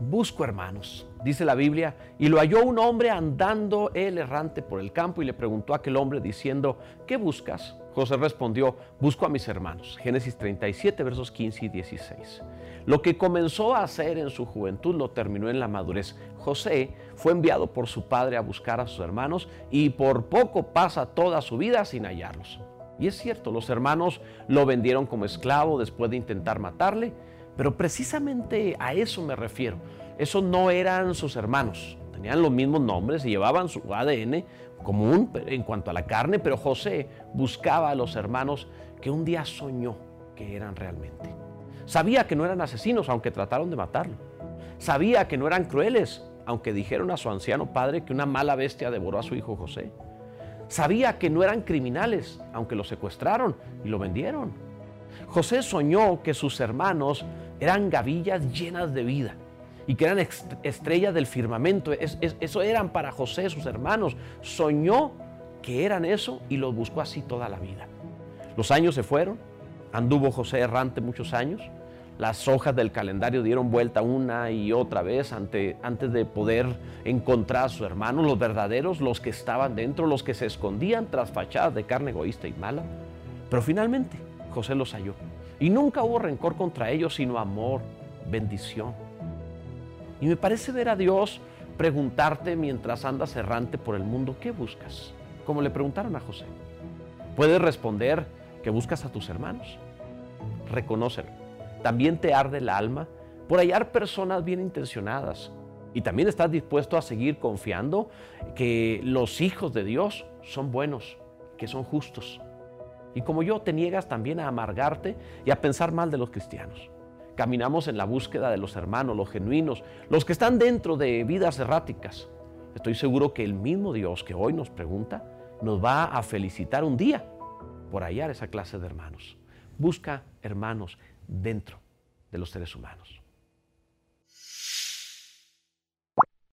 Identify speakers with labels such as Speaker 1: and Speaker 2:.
Speaker 1: busco hermanos, dice la Biblia, y lo halló un hombre andando él errante por el campo y le preguntó a aquel hombre diciendo, ¿qué buscas? José respondió, busco a mis hermanos. Génesis 37, versos 15 y 16. Lo que comenzó a hacer en su juventud lo terminó en la madurez. José fue enviado por su padre a buscar a sus hermanos y por poco pasa toda su vida sin hallarlos. Y es cierto, los hermanos lo vendieron como esclavo después de intentar matarle, pero precisamente a eso me refiero. Esos no eran sus hermanos. Tenían los mismos nombres y llevaban su ADN común en cuanto a la carne, pero José buscaba a los hermanos que un día soñó que eran realmente. Sabía que no eran asesinos, aunque trataron de matarlo. Sabía que no eran crueles, aunque dijeron a su anciano padre que una mala bestia devoró a su hijo José. Sabía que no eran criminales, aunque lo secuestraron y lo vendieron. José soñó que sus hermanos eran gavillas llenas de vida y que eran estrellas del firmamento. eso eran para José sus hermanos. Soñó que eran eso y los buscó así toda la vida. Los años se fueron, anduvo José errante muchos años. Las hojas del calendario dieron vuelta una y otra vez ante, antes de poder encontrar a sus hermanos, los verdaderos, los que estaban dentro, los que se escondían tras fachadas de carne egoísta y mala. Pero finalmente José los halló. Y nunca hubo rencor contra ellos, sino amor, bendición. Y me parece ver a Dios preguntarte mientras andas errante por el mundo, ¿qué buscas? Como le preguntaron a José. Puedes responder que buscas a tus hermanos. Reconócelo. También te arde el alma por hallar personas bien intencionadas. Y también estás dispuesto a seguir confiando que los hijos de Dios son buenos, que son justos. Y como yo, te niegas también a amargarte y a pensar mal de los cristianos. Caminamos en la búsqueda de los hermanos, los genuinos, los que están dentro de vidas erráticas. Estoy seguro que el mismo Dios que hoy nos pregunta nos va a felicitar un día por hallar esa clase de hermanos. Busca hermanos dentro de los seres humanos.